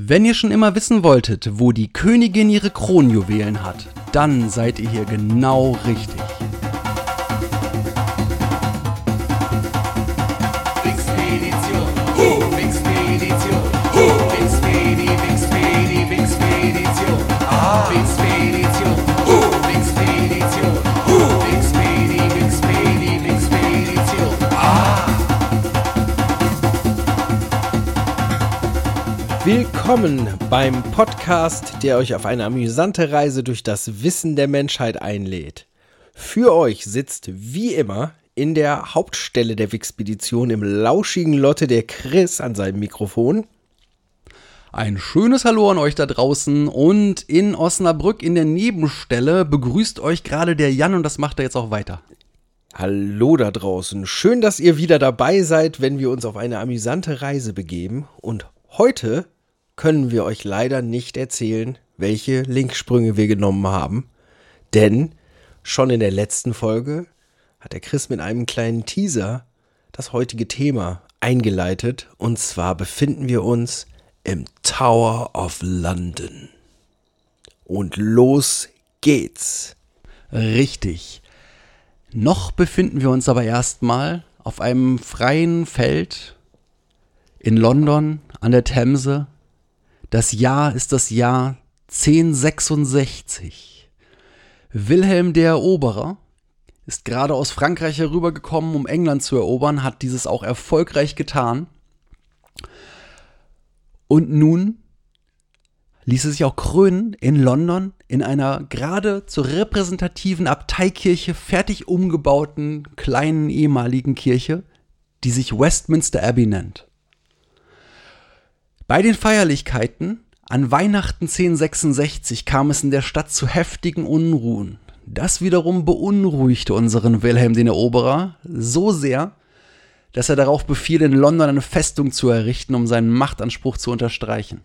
Wenn ihr schon immer wissen wolltet, wo die Königin ihre Kronjuwelen hat, dann seid ihr hier genau richtig. Ah, Willkommen beim Podcast, der euch auf eine amüsante Reise durch das Wissen der Menschheit einlädt. Für euch sitzt wie immer in der Hauptstelle der Wixpedition im lauschigen Lotte der Chris an seinem Mikrofon. Ein schönes Hallo an euch da draußen und in Osnabrück in der Nebenstelle begrüßt euch gerade der Jan und das macht er jetzt auch weiter. Hallo da draußen. Schön, dass ihr wieder dabei seid, wenn wir uns auf eine amüsante Reise begeben. Und heute können wir euch leider nicht erzählen, welche Linksprünge wir genommen haben. Denn schon in der letzten Folge hat der Chris mit einem kleinen Teaser das heutige Thema eingeleitet. Und zwar befinden wir uns im Tower of London. Und los geht's. Richtig. Noch befinden wir uns aber erstmal auf einem freien Feld in London an der Themse. Das Jahr ist das Jahr 1066. Wilhelm der Eroberer ist gerade aus Frankreich herübergekommen, um England zu erobern, hat dieses auch erfolgreich getan. Und nun ließ es sich auch krönen in London in einer gerade zur repräsentativen Abteikirche fertig umgebauten kleinen ehemaligen Kirche, die sich Westminster Abbey nennt. Bei den Feierlichkeiten an Weihnachten 1066 kam es in der Stadt zu heftigen Unruhen. Das wiederum beunruhigte unseren Wilhelm den Eroberer so sehr, dass er darauf befiel, in London eine Festung zu errichten, um seinen Machtanspruch zu unterstreichen.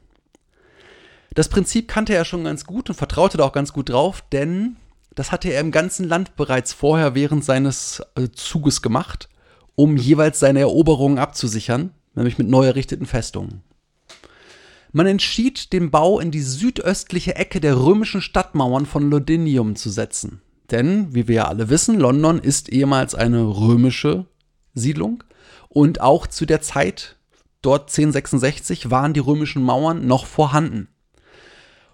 Das Prinzip kannte er schon ganz gut und vertraute da auch ganz gut drauf, denn das hatte er im ganzen Land bereits vorher während seines äh, Zuges gemacht, um jeweils seine Eroberungen abzusichern, nämlich mit neu errichteten Festungen. Man entschied, den Bau in die südöstliche Ecke der römischen Stadtmauern von Londinium zu setzen. Denn, wie wir ja alle wissen, London ist ehemals eine römische Siedlung und auch zu der Zeit, dort 1066, waren die römischen Mauern noch vorhanden.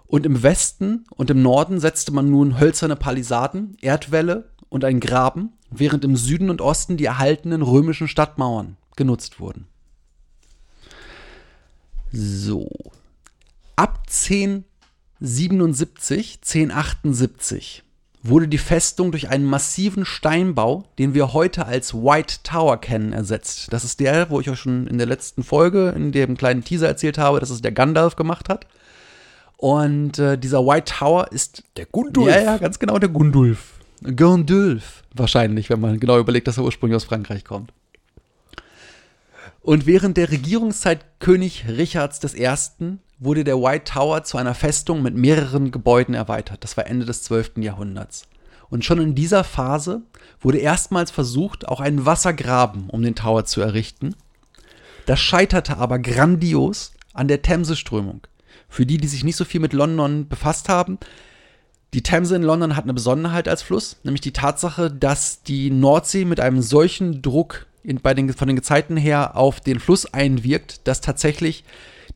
Und im Westen und im Norden setzte man nun hölzerne Palisaden, Erdwälle und einen Graben, während im Süden und Osten die erhaltenen römischen Stadtmauern genutzt wurden. So. Ab 1077, 1078 wurde die Festung durch einen massiven Steinbau, den wir heute als White Tower kennen, ersetzt. Das ist der, wo ich euch schon in der letzten Folge, in dem kleinen Teaser erzählt habe, dass es der Gandalf gemacht hat. Und äh, dieser White Tower ist Der Gundulf. Ja, ja, ganz genau der Gundulf. Gundulf wahrscheinlich, wenn man genau überlegt, dass er ursprünglich aus Frankreich kommt. Und während der Regierungszeit König Richards I. wurde der White Tower zu einer Festung mit mehreren Gebäuden erweitert. Das war Ende des 12. Jahrhunderts. Und schon in dieser Phase wurde erstmals versucht, auch einen Wassergraben um den Tower zu errichten. Das scheiterte aber grandios an der Themseströmung. Für die, die sich nicht so viel mit London befasst haben, die Themse in London hat eine Besonderheit als Fluss, nämlich die Tatsache, dass die Nordsee mit einem solchen Druck in, bei den, von den Gezeiten her auf den Fluss einwirkt, dass tatsächlich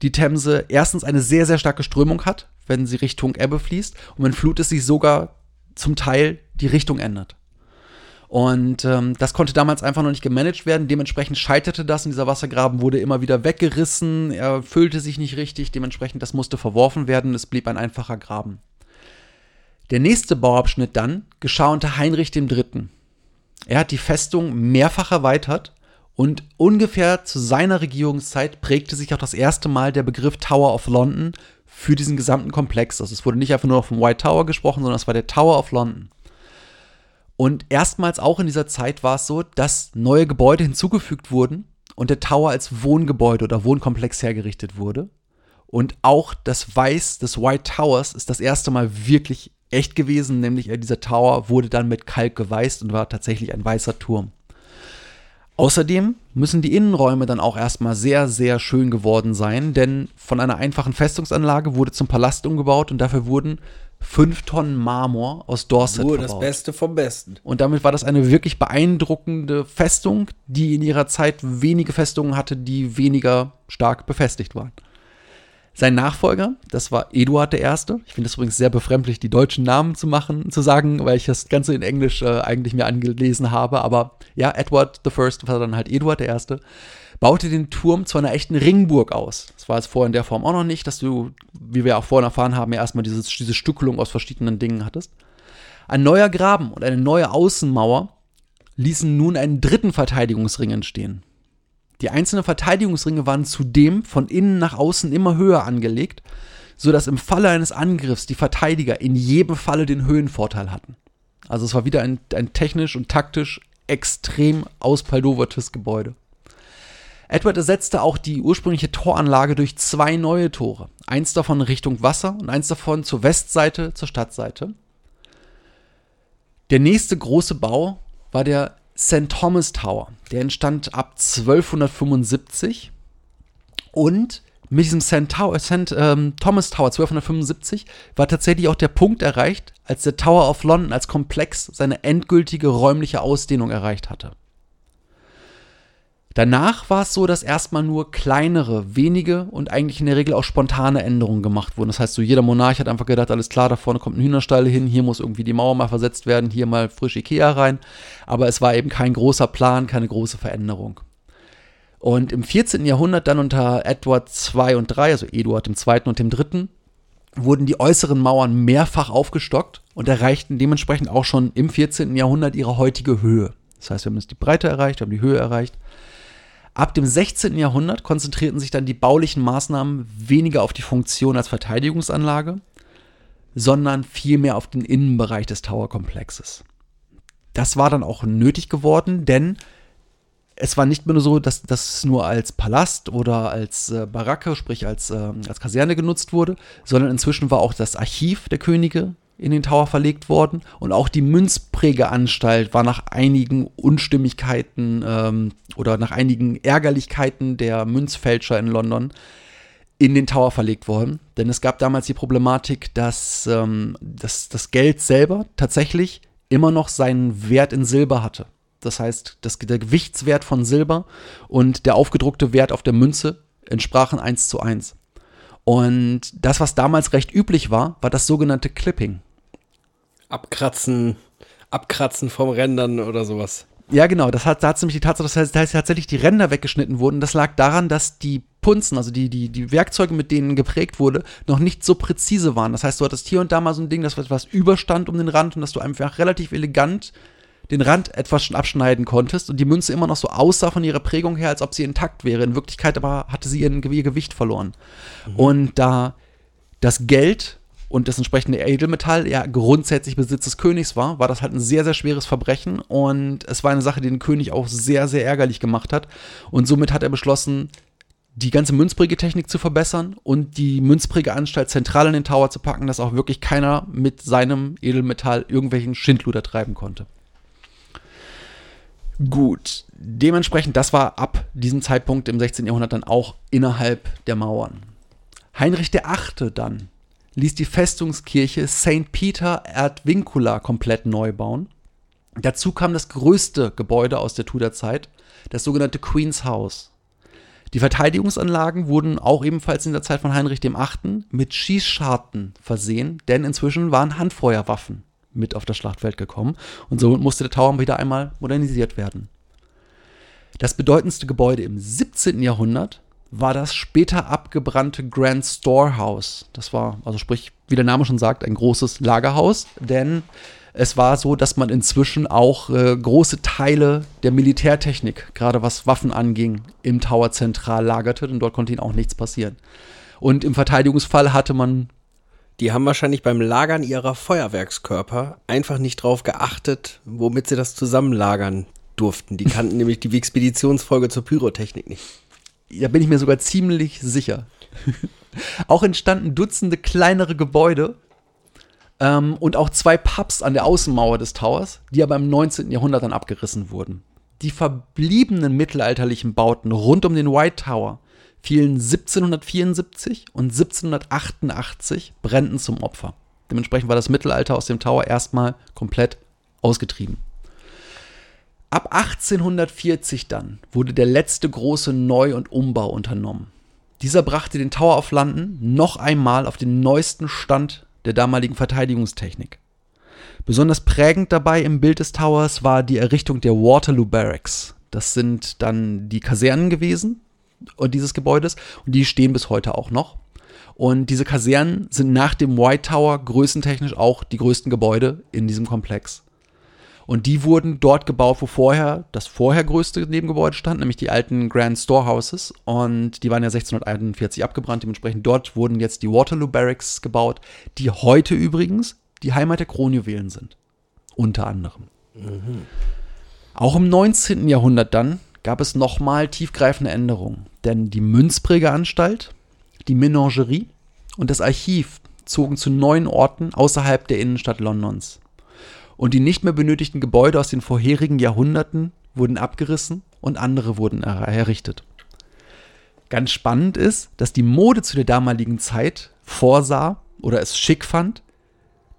die Themse erstens eine sehr, sehr starke Strömung hat, wenn sie Richtung Ebbe fließt und wenn Flut ist, sich sogar zum Teil die Richtung ändert. Und ähm, das konnte damals einfach noch nicht gemanagt werden. Dementsprechend scheiterte das und dieser Wassergraben wurde immer wieder weggerissen. Er füllte sich nicht richtig. Dementsprechend, das musste verworfen werden. Es blieb ein einfacher Graben. Der nächste Bauabschnitt dann geschah unter Heinrich III. Er hat die Festung mehrfach erweitert und ungefähr zu seiner Regierungszeit prägte sich auch das erste Mal der Begriff Tower of London für diesen gesamten Komplex. Also es wurde nicht einfach nur vom White Tower gesprochen, sondern es war der Tower of London. Und erstmals auch in dieser Zeit war es so, dass neue Gebäude hinzugefügt wurden und der Tower als Wohngebäude oder Wohnkomplex hergerichtet wurde. Und auch das Weiß des White Towers ist das erste Mal wirklich echt gewesen, nämlich äh, dieser Tower wurde dann mit Kalk geweißt und war tatsächlich ein weißer Turm. Außerdem müssen die Innenräume dann auch erstmal sehr, sehr schön geworden sein, denn von einer einfachen Festungsanlage wurde zum Palast umgebaut und dafür wurden fünf Tonnen Marmor aus Dorset Nur das verbaut. Beste vom Besten. Und damit war das eine wirklich beeindruckende Festung, die in ihrer Zeit wenige Festungen hatte, die weniger stark befestigt waren. Sein Nachfolger, das war Eduard I. Ich finde es übrigens sehr befremdlich, die deutschen Namen zu machen, zu sagen, weil ich das Ganze in Englisch äh, eigentlich mir angelesen habe. Aber ja, Edward I. war dann halt Eduard I. Baute den Turm zu einer echten Ringburg aus. Das war es vorher in der Form auch noch nicht, dass du, wie wir auch vorhin erfahren haben, ja erstmal dieses, diese Stückelung aus verschiedenen Dingen hattest. Ein neuer Graben und eine neue Außenmauer ließen nun einen dritten Verteidigungsring entstehen. Die einzelnen Verteidigungsringe waren zudem von innen nach außen immer höher angelegt, sodass im Falle eines Angriffs die Verteidiger in jedem Falle den Höhenvorteil hatten. Also es war wieder ein, ein technisch und taktisch extrem auspaldovertes Gebäude. Edward ersetzte auch die ursprüngliche Toranlage durch zwei neue Tore. Eins davon Richtung Wasser und eins davon zur Westseite, zur Stadtseite. Der nächste große Bau war der St. Thomas Tower. Der entstand ab 1275 und mit diesem St. Tower, St. Ähm, Thomas Tower 1275 war tatsächlich auch der Punkt erreicht, als der Tower of London als Komplex seine endgültige räumliche Ausdehnung erreicht hatte. Danach war es so, dass erstmal nur kleinere, wenige und eigentlich in der Regel auch spontane Änderungen gemacht wurden. Das heißt, so jeder Monarch hat einfach gedacht, alles klar, da vorne kommt ein Hühnerstall hin, hier muss irgendwie die Mauer mal versetzt werden, hier mal frisch Ikea rein. Aber es war eben kein großer Plan, keine große Veränderung. Und im 14. Jahrhundert dann unter Edward II und III, also Eduard II. und dem III., wurden die äußeren Mauern mehrfach aufgestockt und erreichten dementsprechend auch schon im 14. Jahrhundert ihre heutige Höhe. Das heißt, wir haben jetzt die Breite erreicht, wir haben die Höhe erreicht. Ab dem 16. Jahrhundert konzentrierten sich dann die baulichen Maßnahmen weniger auf die Funktion als Verteidigungsanlage, sondern vielmehr auf den Innenbereich des Towerkomplexes. Das war dann auch nötig geworden, denn es war nicht mehr nur so, dass das nur als Palast oder als äh, Baracke, sprich als, äh, als Kaserne genutzt wurde, sondern inzwischen war auch das Archiv der Könige in den Tower verlegt worden und auch die Münzprägeanstalt war nach einigen Unstimmigkeiten ähm, oder nach einigen Ärgerlichkeiten der Münzfälscher in London in den Tower verlegt worden. Denn es gab damals die Problematik, dass, ähm, dass das Geld selber tatsächlich immer noch seinen Wert in Silber hatte. Das heißt, das, der Gewichtswert von Silber und der aufgedruckte Wert auf der Münze entsprachen eins zu eins. Und das, was damals recht üblich war, war das sogenannte Clipping. Abkratzen, abkratzen vom Rändern oder sowas. Ja, genau. Das hat, da hat nämlich die Tatsache, dass heißt, tatsächlich die Ränder weggeschnitten wurden. Das lag daran, dass die Punzen, also die, die, die Werkzeuge, mit denen geprägt wurde, noch nicht so präzise waren. Das heißt, du hattest hier und da mal so ein Ding, das etwas überstand um den Rand und dass du einfach relativ elegant den Rand etwas schon abschneiden konntest und die Münze immer noch so aussah von ihrer Prägung her, als ob sie intakt wäre. In Wirklichkeit aber hatte sie ihren, ihr Gewicht verloren. Und da das Geld und das entsprechende Edelmetall ja grundsätzlich Besitz des Königs war, war das halt ein sehr, sehr schweres Verbrechen und es war eine Sache, die den König auch sehr, sehr ärgerlich gemacht hat. Und somit hat er beschlossen, die ganze Münzprägetechnik zu verbessern und die Münzprägeanstalt zentral in den Tower zu packen, dass auch wirklich keiner mit seinem Edelmetall irgendwelchen Schindluder treiben konnte. Gut, dementsprechend, das war ab diesem Zeitpunkt im 16. Jahrhundert dann auch innerhalb der Mauern. Heinrich VIII. dann ließ die Festungskirche St. Peter ad Vincula komplett neu bauen. Dazu kam das größte Gebäude aus der Tudor-Zeit, das sogenannte Queen's House. Die Verteidigungsanlagen wurden auch ebenfalls in der Zeit von Heinrich VIII. mit Schießscharten versehen, denn inzwischen waren Handfeuerwaffen mit auf das Schlachtfeld gekommen und somit musste der Tower wieder einmal modernisiert werden. Das bedeutendste Gebäude im 17. Jahrhundert war das später abgebrannte Grand Storehouse. Das war, also sprich, wie der Name schon sagt, ein großes Lagerhaus, denn es war so, dass man inzwischen auch äh, große Teile der Militärtechnik, gerade was Waffen anging, im Tower zentral lagerte, denn dort konnte ihnen auch nichts passieren. Und im Verteidigungsfall hatte man Die haben wahrscheinlich beim Lagern ihrer Feuerwerkskörper einfach nicht drauf geachtet, womit sie das zusammenlagern durften. Die kannten nämlich die Expeditionsfolge zur Pyrotechnik nicht. Da bin ich mir sogar ziemlich sicher. auch entstanden Dutzende kleinere Gebäude ähm, und auch zwei Pubs an der Außenmauer des Towers, die aber im 19. Jahrhundert dann abgerissen wurden. Die verbliebenen mittelalterlichen Bauten rund um den White Tower fielen 1774 und 1788 Bränden zum Opfer. Dementsprechend war das Mittelalter aus dem Tower erstmal komplett ausgetrieben. Ab 1840 dann wurde der letzte große Neu- und Umbau unternommen. Dieser brachte den Tower auf Landen noch einmal auf den neuesten Stand der damaligen Verteidigungstechnik. Besonders prägend dabei im Bild des Towers war die Errichtung der Waterloo Barracks. Das sind dann die Kasernen gewesen, dieses Gebäudes und die stehen bis heute auch noch. Und diese Kasernen sind nach dem White Tower größentechnisch auch die größten Gebäude in diesem Komplex. Und die wurden dort gebaut, wo vorher das vorher größte Nebengebäude stand, nämlich die alten Grand Storehouses. Und die waren ja 1641 abgebrannt. Dementsprechend dort wurden jetzt die Waterloo Barracks gebaut, die heute übrigens die Heimat der Kronjuwelen sind. Unter anderem. Mhm. Auch im 19. Jahrhundert dann gab es nochmal tiefgreifende Änderungen. Denn die Münzprägeanstalt, die Menagerie und das Archiv zogen zu neuen Orten außerhalb der Innenstadt Londons. Und die nicht mehr benötigten Gebäude aus den vorherigen Jahrhunderten wurden abgerissen und andere wurden errichtet. Ganz spannend ist, dass die Mode zu der damaligen Zeit vorsah oder es schick fand,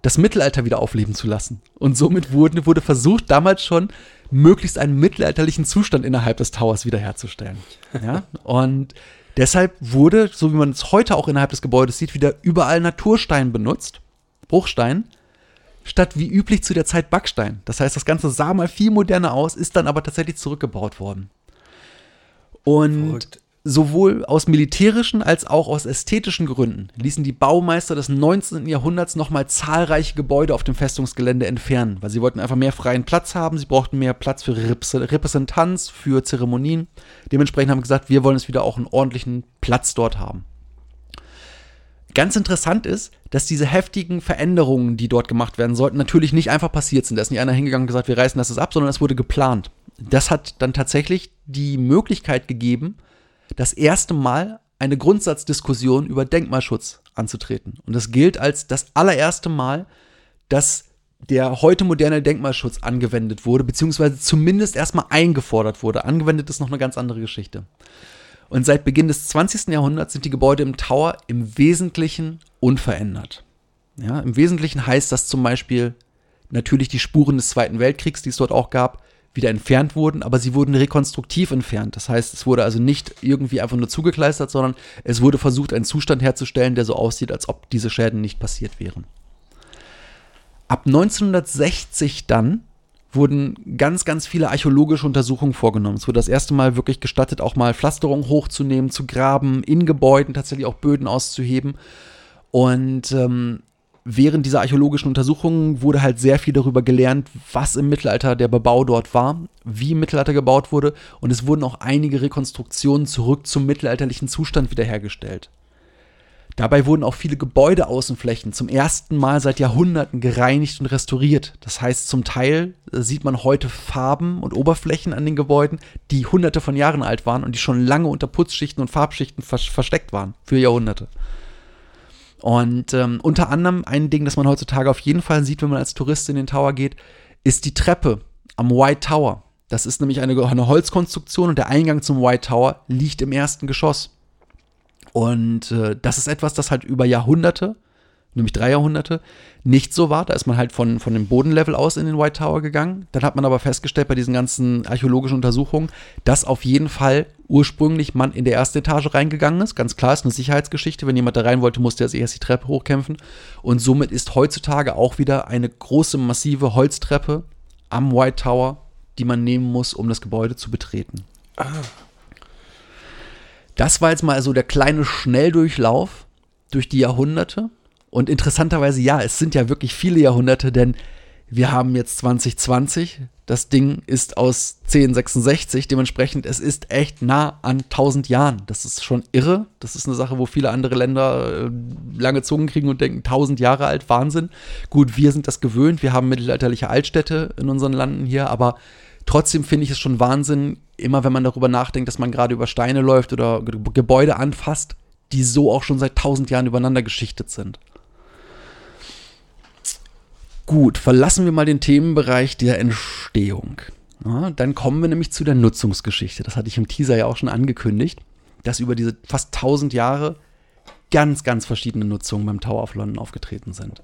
das Mittelalter wieder aufleben zu lassen. Und somit wurde, wurde versucht, damals schon möglichst einen mittelalterlichen Zustand innerhalb des Towers wiederherzustellen. Ja? Und deshalb wurde, so wie man es heute auch innerhalb des Gebäudes sieht, wieder überall Naturstein benutzt, Bruchstein, statt wie üblich zu der Zeit Backstein. Das heißt, das Ganze sah mal viel moderner aus, ist dann aber tatsächlich zurückgebaut worden. Und Verrückt. Sowohl aus militärischen als auch aus ästhetischen Gründen ließen die Baumeister des 19. Jahrhunderts nochmal zahlreiche Gebäude auf dem Festungsgelände entfernen, weil sie wollten einfach mehr freien Platz haben, sie brauchten mehr Platz für Repräsentanz, für Zeremonien. Dementsprechend haben sie gesagt, wir wollen es wieder auch einen ordentlichen Platz dort haben. Ganz interessant ist, dass diese heftigen Veränderungen, die dort gemacht werden sollten, natürlich nicht einfach passiert sind. Da ist nicht einer hingegangen und gesagt, wir reißen das ab, sondern es wurde geplant. Das hat dann tatsächlich die Möglichkeit gegeben, das erste Mal eine Grundsatzdiskussion über Denkmalschutz anzutreten. Und das gilt als das allererste Mal, dass der heute moderne Denkmalschutz angewendet wurde, beziehungsweise zumindest erstmal eingefordert wurde. Angewendet ist noch eine ganz andere Geschichte. Und seit Beginn des 20. Jahrhunderts sind die Gebäude im Tower im Wesentlichen unverändert. Ja, Im Wesentlichen heißt das zum Beispiel natürlich die Spuren des Zweiten Weltkriegs, die es dort auch gab, wieder entfernt wurden, aber sie wurden rekonstruktiv entfernt. Das heißt, es wurde also nicht irgendwie einfach nur zugekleistert, sondern es wurde versucht, einen Zustand herzustellen, der so aussieht, als ob diese Schäden nicht passiert wären. Ab 1960 dann wurden ganz, ganz viele archäologische Untersuchungen vorgenommen. Es wurde das erste Mal wirklich gestattet, auch mal Pflasterung hochzunehmen, zu graben, in Gebäuden tatsächlich auch Böden auszuheben. Und ähm, während dieser archäologischen Untersuchungen wurde halt sehr viel darüber gelernt, was im Mittelalter der Bebau dort war, wie im Mittelalter gebaut wurde und es wurden auch einige Rekonstruktionen zurück zum mittelalterlichen Zustand wiederhergestellt. Dabei wurden auch viele Gebäudeaußenflächen zum ersten Mal seit Jahrhunderten gereinigt und restauriert. Das heißt, zum Teil äh, sieht man heute Farben und Oberflächen an den Gebäuden, die hunderte von Jahren alt waren und die schon lange unter Putzschichten und Farbschichten versteckt waren für Jahrhunderte. Und ähm, unter anderem ein Ding, das man heutzutage auf jeden Fall sieht, wenn man als Tourist in den Tower geht, ist die Treppe am White Tower. Das ist nämlich eine, eine Holzkonstruktion und der Eingang zum White Tower liegt im ersten Geschoss. Und äh, das ist etwas, das halt über Jahrhunderte nämlich drei Jahrhunderte, nicht so war. Da ist man halt von, von dem Bodenlevel aus in den White Tower gegangen. Dann hat man aber festgestellt bei diesen ganzen archäologischen Untersuchungen, dass auf jeden Fall ursprünglich man in der ersten Etage reingegangen ist. Ganz klar, ist eine Sicherheitsgeschichte. Wenn jemand da rein wollte, musste er sich erst die Treppe hochkämpfen. Und somit ist heutzutage auch wieder eine große, massive Holztreppe am White Tower, die man nehmen muss, um das Gebäude zu betreten. Ah. Das war jetzt mal so der kleine Schnelldurchlauf durch die Jahrhunderte. Und interessanterweise, ja, es sind ja wirklich viele Jahrhunderte, denn Wir haben jetzt 2020. Das Ding ist aus 1066. Dementsprechend, es ist echt nah an 1000 Jahren. Das ist schon irre. Das ist eine Sache, wo viele andere Länder äh, lange Zungen kriegen und denken, 1000 Jahre alt, Wahnsinn. Gut, wir sind das gewöhnt. Wir haben mittelalterliche Altstädte in unseren Landen hier, aber trotzdem finde ich es schon Wahnsinn, immer wenn man darüber nachdenkt, dass man gerade über Steine läuft oder Ge- Gebäude anfasst, die so auch schon seit 1000 Jahren übereinander geschichtet sind. Gut, verlassen wir mal den Themenbereich der Entstehung. Ja, dann kommen wir nämlich zu der Nutzungsgeschichte. Das hatte ich im Teaser ja auch schon angekündigt, dass über diese fast 1000 Jahre ganz, ganz verschiedene Nutzungen beim Tower of London aufgetreten sind.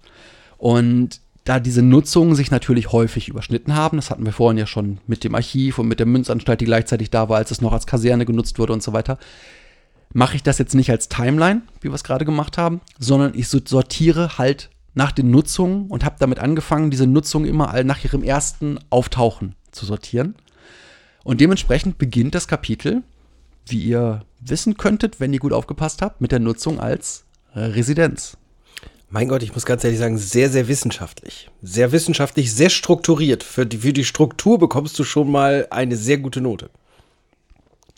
Und da diese Nutzungen sich natürlich häufig überschnitten haben, das hatten wir vorhin ja schon mit dem Archiv und mit der Münzanstalt, die gleichzeitig da war, als es noch als Kaserne genutzt wurde und so weiter, mache ich das jetzt nicht als Timeline, wie wir es gerade gemacht haben, sondern ich so- sortiere halt nach den Nutzungen und habe damit angefangen, diese Nutzungen immer all nach ihrem ersten Auftauchen zu sortieren. Und dementsprechend beginnt das Kapitel, wie ihr wissen könntet, wenn ihr gut aufgepasst habt, mit der Nutzung als Residenz. Mein Gott, ich muss ganz ehrlich sagen, sehr, sehr wissenschaftlich. Sehr wissenschaftlich, sehr strukturiert. Für die, für die Struktur bekommst du schon mal eine sehr gute Note.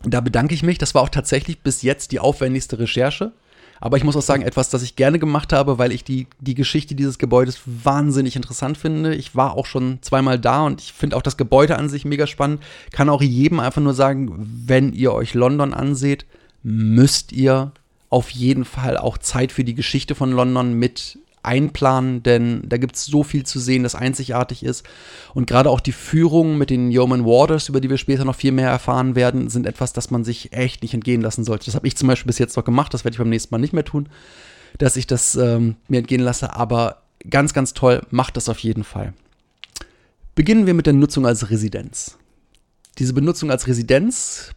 Da bedanke ich mich. Das war auch tatsächlich bis jetzt die aufwendigste Recherche. Aber ich muss auch sagen, etwas, das ich gerne gemacht habe, weil ich die, die Geschichte dieses Gebäudes wahnsinnig interessant finde. Ich war auch schon zweimal da und ich finde auch das Gebäude an sich mega spannend. Kann auch jedem einfach nur sagen, wenn ihr euch London anseht, müsst ihr auf jeden Fall auch Zeit für die Geschichte von London mit einplanen, denn da gibt es so viel zu sehen, das einzigartig ist. Und gerade auch die Führungen mit den Yeoman Warders, über die wir später noch viel mehr erfahren werden, sind etwas, das man sich echt nicht entgehen lassen sollte. Das habe ich zum Beispiel bis jetzt noch gemacht, das werde ich beim nächsten Mal nicht mehr tun, dass ich das ähm, mir entgehen lasse. Aber ganz, ganz toll, macht das auf jeden Fall. Beginnen wir mit der Nutzung als Residenz. Diese Benutzung als Residenz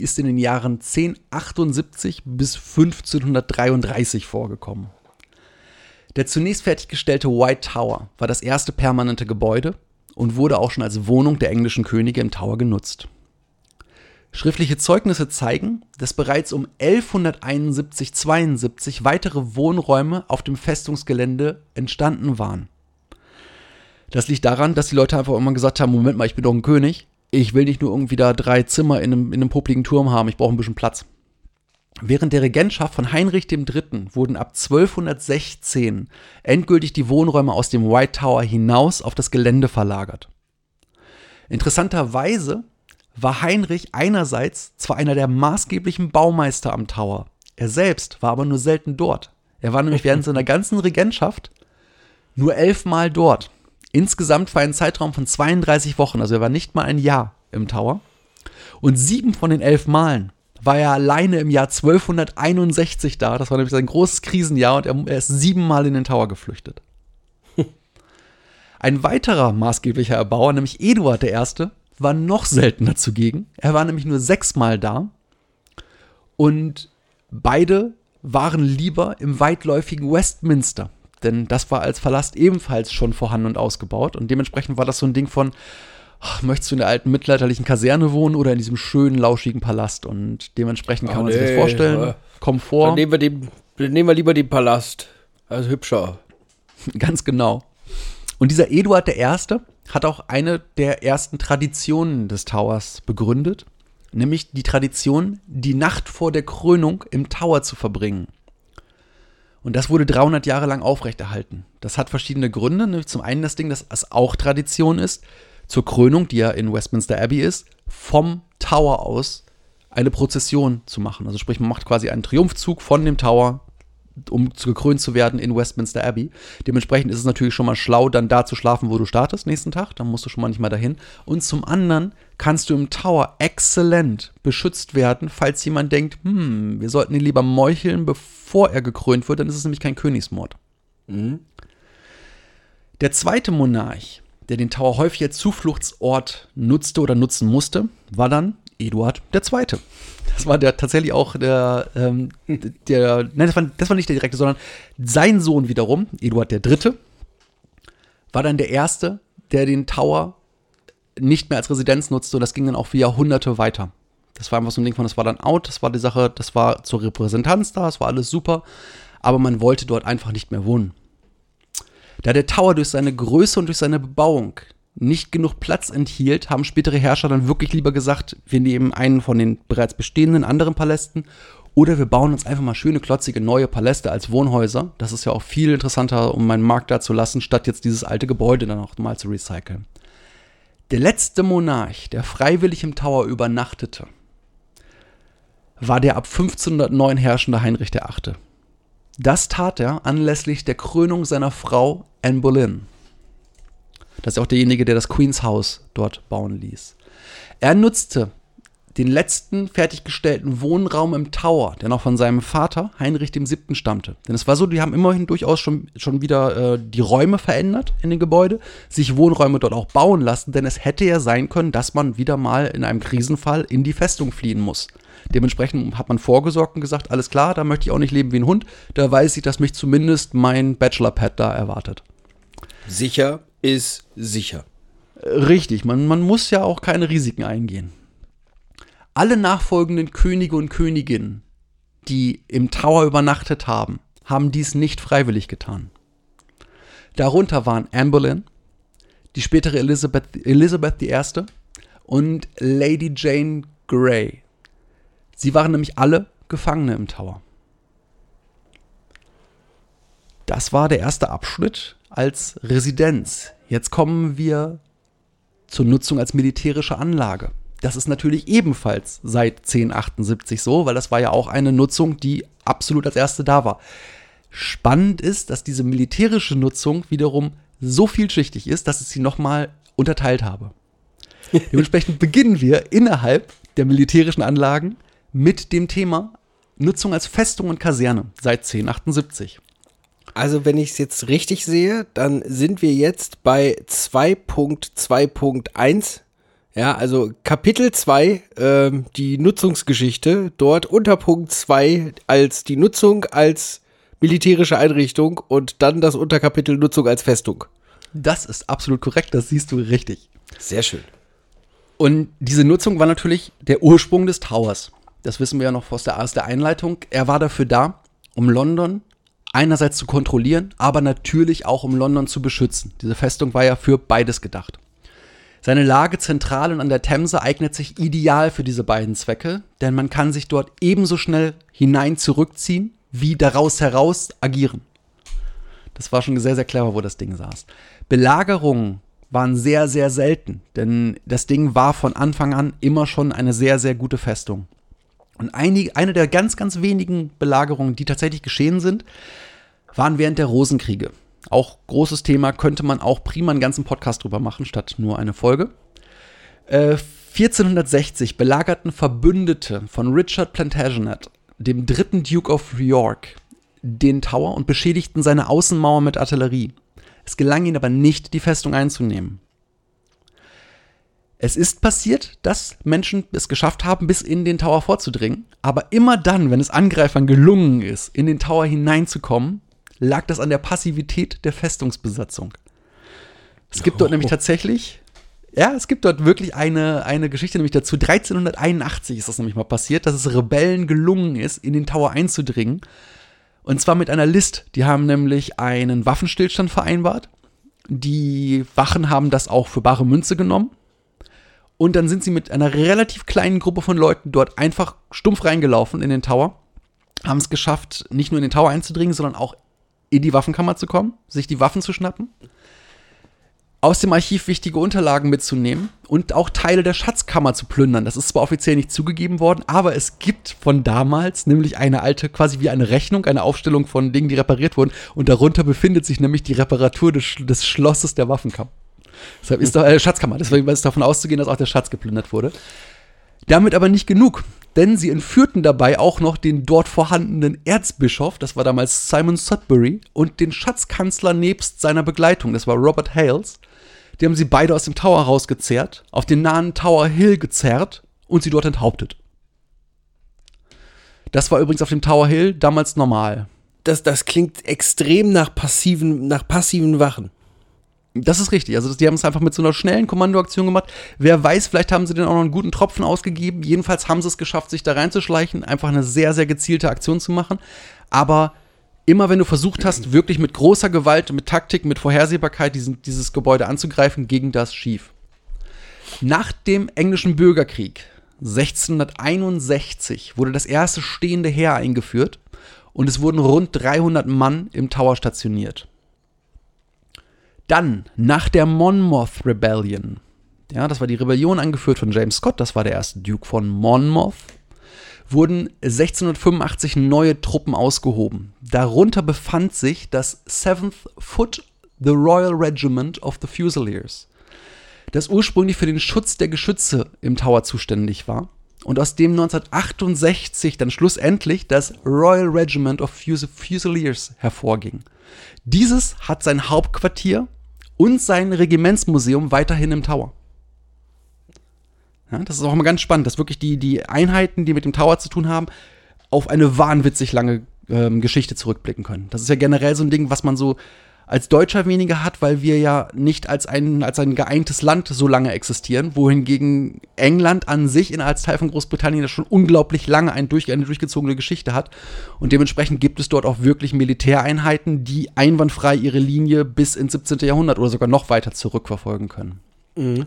ist in den Jahren 1078 bis 1533 vorgekommen. Der zunächst fertiggestellte White Tower war das erste permanente Gebäude und wurde auch schon als Wohnung der englischen Könige im Tower genutzt. Schriftliche Zeugnisse zeigen, dass bereits um 1171-72 weitere Wohnräume auf dem Festungsgelände entstanden waren. Das liegt daran, dass die Leute einfach immer gesagt haben, Moment mal, ich bin doch ein König. Ich will nicht nur irgendwie da drei Zimmer in einem, in einem popligen Turm haben, ich brauche ein bisschen Platz. Während der Regentschaft von Heinrich III. wurden ab 1216 endgültig die Wohnräume aus dem White Tower hinaus auf das Gelände verlagert. Interessanterweise war Heinrich einerseits zwar einer der maßgeblichen Baumeister am Tower, er selbst war aber nur selten dort. Er war nämlich während seiner ganzen Regentschaft nur elfmal dort. Insgesamt für einen Zeitraum von 32 Wochen, also er war nicht mal ein Jahr im Tower. Und sieben von den elf Malen war er alleine im Jahr 1261 da. Das war nämlich sein großes Krisenjahr und er, er ist siebenmal in den Tower geflüchtet. Ein weiterer maßgeblicher Erbauer, nämlich Eduard I., war noch seltener zugegen. Er war nämlich nur sechsmal da. Und beide waren lieber im weitläufigen Westminster. Denn das war als Palast ebenfalls schon vorhanden und ausgebaut. Und dementsprechend war das so ein Ding von, ach, möchtest du in der alten mittelalterlichen Kaserne wohnen oder in diesem schönen, lauschigen Palast? Und dementsprechend kann Oh, man sich das nee, vorstellen. ja. Komfort. Dann nehmen wir, den, dann nehmen wir lieber den Palast. Also hübscher. Ganz genau. Und dieser Eduard I. hat auch eine der ersten Traditionen des Towers begründet, nämlich die Tradition, die Nacht vor der Krönung im Tower zu verbringen. Und das wurde 300 Jahre lang aufrechterhalten. Das hat verschiedene Gründe. nämlich Zum einen das Ding, dass es auch Tradition ist, zur Krönung, die ja in Westminster Abbey ist, vom Tower aus eine Prozession zu machen. Also sprich, man macht quasi einen Triumphzug von dem Tower um gekrönt zu werden in Westminster Abbey. Dementsprechend ist es natürlich schon mal schlau, dann da zu schlafen, wo du startest nächsten Tag. Dann musst du schon mal nicht mal dahin. Und zum anderen kannst du im Tower exzellent beschützt werden, falls jemand denkt, hm, wir sollten ihn lieber meucheln, bevor er gekrönt wird. Dann ist es nämlich kein Königsmord. Der zweite Monarch, der den Tower häufig als Zufluchtsort nutzte oder nutzen musste, war dann Eduard II. Das war der tatsächlich auch der, ähm, der nein, das war, das war nicht der direkte, sondern sein Sohn wiederum, Eduard III., war dann der Erste, der den Tower nicht mehr als Residenz nutzte und das ging dann auch für Jahrhunderte weiter. Das war einfach so ein Ding von, das war dann out, das war die Sache, das war zur Repräsentanz da, das war alles super, aber man wollte dort einfach nicht mehr wohnen. Da der Tower durch seine Größe und durch seine Bebauung nicht genug Platz enthielt, haben spätere Herrscher dann wirklich lieber gesagt, wir nehmen einen von den bereits bestehenden anderen Palästen oder wir bauen uns einfach mal schöne, klotzige neue Paläste als Wohnhäuser. Das ist ja auch viel interessanter, um meinen Markt da zu lassen, statt jetzt dieses alte Gebäude dann noch mal zu recyceln. Der letzte Monarch, der freiwillig im Tower übernachtete, war der ab 1509 herrschende Heinrich VIII. Das tat er anlässlich der Krönung seiner Frau Anne Boleyn. Das ist auch derjenige, der das Queen's House dort bauen ließ. Er nutzte den letzten fertiggestellten Wohnraum im Tower, der noch von seinem Vater Heinrich VII. stammte. Denn es war so, die haben immerhin durchaus schon, schon wieder äh, die Räume verändert in den Gebäude, sich Wohnräume dort auch bauen lassen, denn es hätte ja sein können, dass man wieder mal in einem Krisenfall in die Festung fliehen muss. Dementsprechend hat man vorgesorgt und gesagt, alles klar, da möchte ich auch nicht leben wie ein Hund, da weiß ich, dass mich zumindest mein Bachelor-Pad da erwartet. Sicher ist sicher. Richtig, man, man muss ja auch keine Risiken eingehen. Alle nachfolgenden Könige und Königinnen, die im Tower übernachtet haben, haben dies nicht freiwillig getan. Darunter waren Anne Boleyn, die spätere Elizabeth, Elizabeth I. und Lady Jane Grey. Sie waren nämlich alle Gefangene im Tower. Das war der erste Abschnitt als Residenz. Jetzt kommen wir zur Nutzung als militärische Anlage. Das ist natürlich ebenfalls seit 1078 so, weil das war ja auch eine Nutzung, die absolut als erste da war. Spannend ist, dass diese militärische Nutzung wiederum so vielschichtig ist, dass ich sie nochmal unterteilt habe. Dementsprechend beginnen wir innerhalb der militärischen Anlagen mit dem Thema Nutzung als Festung und Kaserne seit 1078. Also, wenn ich es jetzt richtig sehe, dann sind wir jetzt bei 2.2.1. Ja, also Kapitel 2, ähm, die Nutzungsgeschichte, dort unter Punkt 2 als die Nutzung als militärische Einrichtung und dann das Unterkapitel Nutzung als Festung. Das ist absolut korrekt, das siehst du richtig. Sehr schön. Und diese Nutzung war natürlich der Ursprung des Towers. Das wissen wir ja noch aus der, aus der Einleitung. Er war dafür da, um London einerseits zu kontrollieren, aber natürlich auch um London zu beschützen. Diese Festung war ja für beides gedacht. Seine Lage zentral und an der Themse eignet sich ideal für diese beiden Zwecke, denn man kann sich dort ebenso schnell hinein zurückziehen, wie daraus heraus agieren. Das war schon sehr, sehr clever, wo das Ding saß. Belagerungen waren sehr, sehr selten, denn das Ding war von Anfang an immer schon eine sehr, sehr gute Festung. Und einige, eine der ganz, ganz wenigen Belagerungen, die tatsächlich geschehen sind, waren während der Rosenkriege. Auch großes Thema, könnte man auch prima einen ganzen Podcast drüber machen, statt nur eine Folge. Äh, 1460 belagerten Verbündete von Richard Plantagenet, dem dritten Duke of York, den Tower und beschädigten seine Außenmauer mit Artillerie. Es gelang ihnen aber nicht, die Festung einzunehmen. Es ist passiert, dass Menschen es geschafft haben, bis in den Tower vorzudringen. Aber immer dann, wenn es Angreifern gelungen ist, in den Tower hineinzukommen, lag das an der Passivität der Festungsbesatzung. Es gibt dort Oh. nämlich tatsächlich, ja, es gibt dort wirklich eine, eine Geschichte nämlich dazu. 1381 ist das nämlich mal passiert, dass es Rebellen gelungen ist, in den Tower einzudringen. Und zwar mit einer List. Die haben nämlich einen Waffenstillstand vereinbart. Die Wachen haben das auch für bare Münze genommen. Und dann sind sie mit einer relativ kleinen Gruppe von Leuten dort einfach stumpf reingelaufen in den Tower. Haben es geschafft, nicht nur in den Tower einzudringen, sondern auch in die Waffenkammer zu kommen, sich die Waffen zu schnappen, aus dem Archiv wichtige Unterlagen mitzunehmen und auch Teile der Schatzkammer zu plündern. Das ist zwar offiziell nicht zugegeben worden, aber es gibt von damals nämlich eine alte, quasi wie eine Rechnung, eine Aufstellung von Dingen, die repariert wurden. Und darunter befindet sich nämlich die Reparatur des, des Schlosses der Waffenkammer. Deshalb ist doch äh, Schatzkammer. Deswegen ist davon auszugehen, dass auch der Schatz geplündert wurde. Damit aber nicht genug, denn sie entführten dabei auch noch den dort vorhandenen Erzbischof, das war damals Simon Sudbury, und den Schatzkanzler nebst seiner Begleitung, das war Robert Hales. Die haben sie beide aus dem Tower rausgezerrt, auf den nahen Tower Hill gezerrt und sie dort enthauptet. Das war übrigens auf dem Tower Hill damals normal. Das, das klingt extrem nach passiven, nach passiven Wachen. Das ist richtig. Also die haben es einfach mit so einer schnellen Kommandoaktion gemacht. Wer weiß, vielleicht haben sie den auch noch einen guten Tropfen ausgegeben. Jedenfalls haben sie es geschafft, sich da reinzuschleichen, einfach eine sehr, sehr gezielte Aktion zu machen. Aber immer wenn du versucht hast, wirklich mit großer Gewalt, mit Taktik, mit Vorhersehbarkeit diesen, dieses Gebäude anzugreifen, ging das schief. Nach dem englischen Bürgerkrieg 1661 wurde das erste stehende Heer eingeführt und es wurden rund 300 Mann im Tower stationiert. Dann, nach der Monmouth Rebellion, ja, das war die Rebellion angeführt von James Scott, das war der erste Duke von Monmouth, wurden 1685 neue Truppen ausgehoben. Darunter befand sich das 7th Foot the Royal Regiment of the Fusiliers, das ursprünglich für den Schutz der Geschütze im Tower zuständig war und aus dem 1968 dann schlussendlich das Royal Regiment of Fus Fusiliers hervorging. Dieses hat sein Hauptquartier und sein Regimentsmuseum weiterhin im Tower. Ja, das ist auch immer ganz spannend, dass wirklich die, die Einheiten, die mit dem Tower zu tun haben, auf eine wahnwitzig lange ähm, Geschichte zurückblicken können. Das ist ja generell so ein Ding, was man so als Deutscher weniger hat, weil wir ja nicht als ein, als ein geeintes Land so lange existieren, wohingegen England an sich in, als Teil von Großbritannien schon unglaublich lange ein durch, eine durchgezogene Geschichte hat. Und dementsprechend gibt es dort auch wirklich Militäreinheiten, die einwandfrei ihre Linie bis ins 17. Jahrhundert oder sogar noch weiter zurückverfolgen können. Mhm.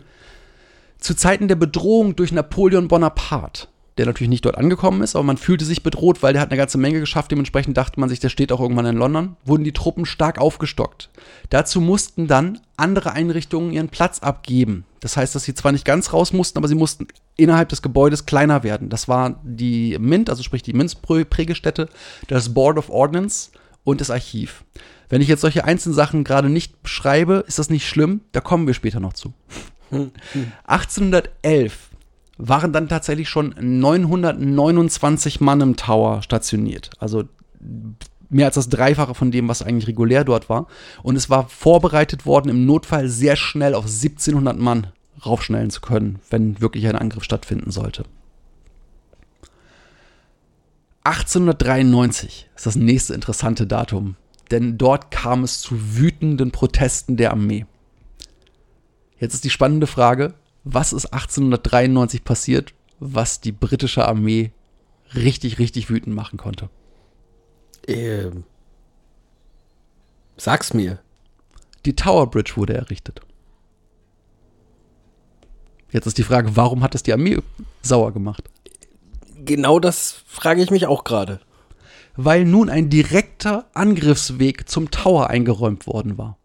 Zu Zeiten der Bedrohung durch Napoleon Bonaparte, der natürlich nicht dort angekommen ist, aber man fühlte sich bedroht, weil der hat eine ganze Menge geschafft. Dementsprechend dachte man sich, der steht auch irgendwann in London, wurden die Truppen stark aufgestockt. Dazu mussten dann andere Einrichtungen ihren Platz abgeben. Das heißt, dass sie zwar nicht ganz raus mussten, aber sie mussten innerhalb des Gebäudes kleiner werden. Das war die Mint, also sprich die Münzprägestätte, das Board of Ordnance und das Archiv. Wenn ich jetzt solche einzelnen Sachen gerade nicht beschreibe, ist das nicht schlimm, da kommen wir später noch zu. 1811 waren dann tatsächlich schon 929 Mann im Tower stationiert. Also mehr als das Dreifache von dem, was eigentlich regulär dort war. Und es war vorbereitet worden, im Notfall sehr schnell auf 1700 Mann raufschnellen zu können, wenn wirklich ein Angriff stattfinden sollte. 1893 ist das nächste interessante Datum, denn dort kam es zu wütenden Protesten der Armee. Jetzt ist die spannende Frage, was ist 1893 passiert, was die britische Armee richtig, richtig wütend machen konnte? Ähm, sag's mir. Die Tower Bridge wurde errichtet. Jetzt ist die Frage, warum hat es die Armee sauer gemacht? Genau das frage ich mich auch gerade. Weil nun ein direkter Angriffsweg zum Tower eingeräumt worden war.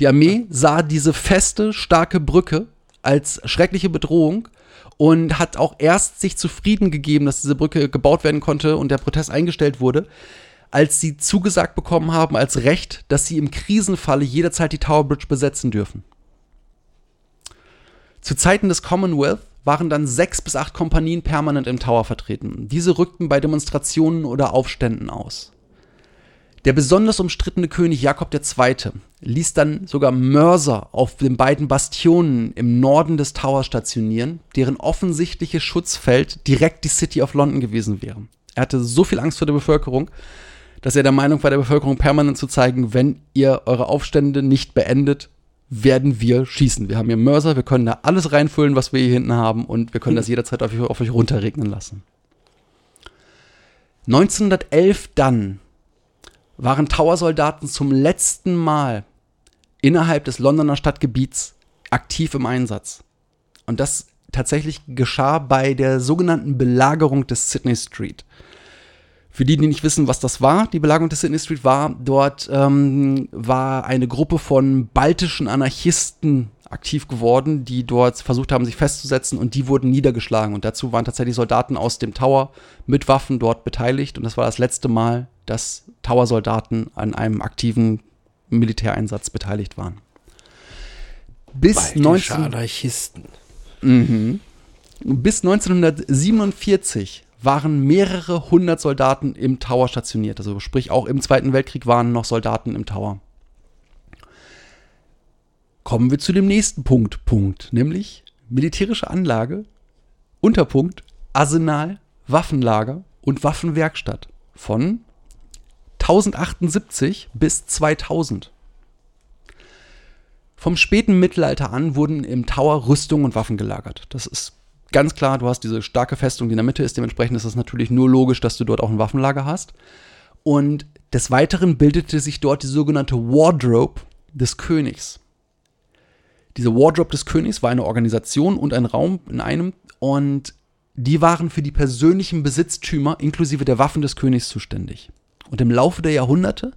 Die Armee sah diese feste, starke Brücke als schreckliche Bedrohung und hat auch erst sich zufrieden gegeben, dass diese Brücke gebaut werden konnte und der Protest eingestellt wurde, als sie zugesagt bekommen haben als Recht, dass sie im Krisenfalle jederzeit die Tower Bridge besetzen dürfen. Zu Zeiten des Commonwealth waren dann sechs bis acht Kompanien permanent im Tower vertreten. Diese rückten bei Demonstrationen oder Aufständen aus. Der besonders umstrittene König Jakob II. ließ dann sogar Mörser auf den beiden Bastionen im Norden des Towers stationieren, deren offensichtliches Schutzfeld direkt die City of London gewesen wäre. Er hatte so viel Angst vor der Bevölkerung, dass er der Meinung war, der Bevölkerung permanent zu zeigen, wenn ihr eure Aufstände nicht beendet, werden wir schießen. Wir haben hier Mörser, wir können da alles reinfüllen, was wir hier hinten haben und wir können das jederzeit auf, auf euch runterregnen lassen. 1911 dann waren Tower-Soldaten zum letzten Mal innerhalb des Londoner Stadtgebiets aktiv im Einsatz. Und das tatsächlich geschah bei der sogenannten Belagerung des Sydney Street. Für die, die nicht wissen, was das war, die Belagerung des Sydney Street war, dort ähm, war eine Gruppe von baltischen Anarchisten aktiv geworden, die dort versucht haben, sich festzusetzen und die wurden niedergeschlagen. Und dazu waren tatsächlich Soldaten aus dem Tower mit Waffen dort beteiligt. Und das war das letzte Mal, dass Tower-Soldaten an einem aktiven Militäreinsatz beteiligt waren. Bis, 19, Anarchisten. Mhm. bis 1947 waren mehrere hundert Soldaten im Tower stationiert. Also sprich, auch im Zweiten Weltkrieg waren noch Soldaten im Tower. Kommen wir zu dem nächsten Punkt, Punkt, nämlich militärische Anlage, Unterpunkt, Arsenal, Waffenlager und Waffenwerkstatt von 1078 bis 2000. Vom späten Mittelalter an wurden im Tower Rüstung und Waffen gelagert. Das ist ganz klar, du hast diese starke Festung, die in der Mitte ist. Dementsprechend ist es natürlich nur logisch, dass du dort auch ein Waffenlager hast. Und des Weiteren bildete sich dort die sogenannte Wardrobe des Königs. Diese Wardrobe des Königs war eine Organisation und ein Raum in einem und die waren für die persönlichen Besitztümer inklusive der Waffen des Königs zuständig. Und im Laufe der Jahrhunderte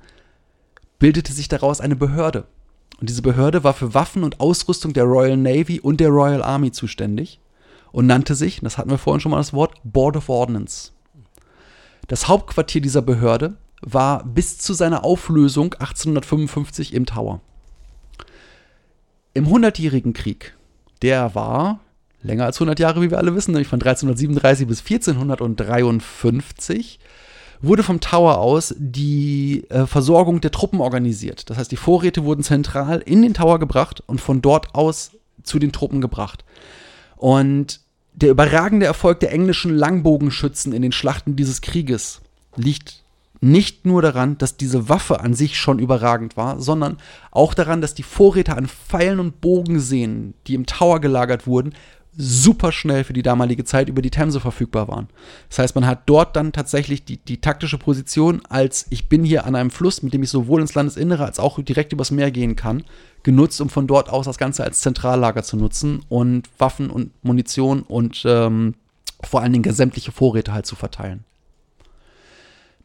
bildete sich daraus eine Behörde. Und diese Behörde war für Waffen und Ausrüstung der Royal Navy und der Royal Army zuständig und nannte sich, das hatten wir vorhin schon mal das Wort, Board of Ordnance. Das Hauptquartier dieser Behörde war bis zu seiner Auflösung 1855 im Tower. Im Hundertjährigen Krieg, der war länger als 100 Jahre, wie wir alle wissen, nämlich von 1337 bis 1453, wurde vom Tower aus die äh, Versorgung der Truppen organisiert. Das heißt, die Vorräte wurden zentral in den Tower gebracht und von dort aus zu den Truppen gebracht. Und der überragende Erfolg der englischen Langbogenschützen in den Schlachten dieses Krieges liegt nicht nur daran, dass diese Waffe an sich schon überragend war, sondern auch daran, dass die Vorräte an Pfeilen und Bogensehnen, die im Tower gelagert wurden, super schnell für die damalige Zeit über die Themse verfügbar waren. Das heißt, man hat dort dann tatsächlich die, die taktische Position, als ich bin hier an einem Fluss, mit dem ich sowohl ins Landesinnere als auch direkt übers Meer gehen kann, genutzt, um von dort aus das Ganze als Zentrallager zu nutzen und Waffen und Munition und ähm, vor allen Dingen sämtliche Vorräte halt zu verteilen.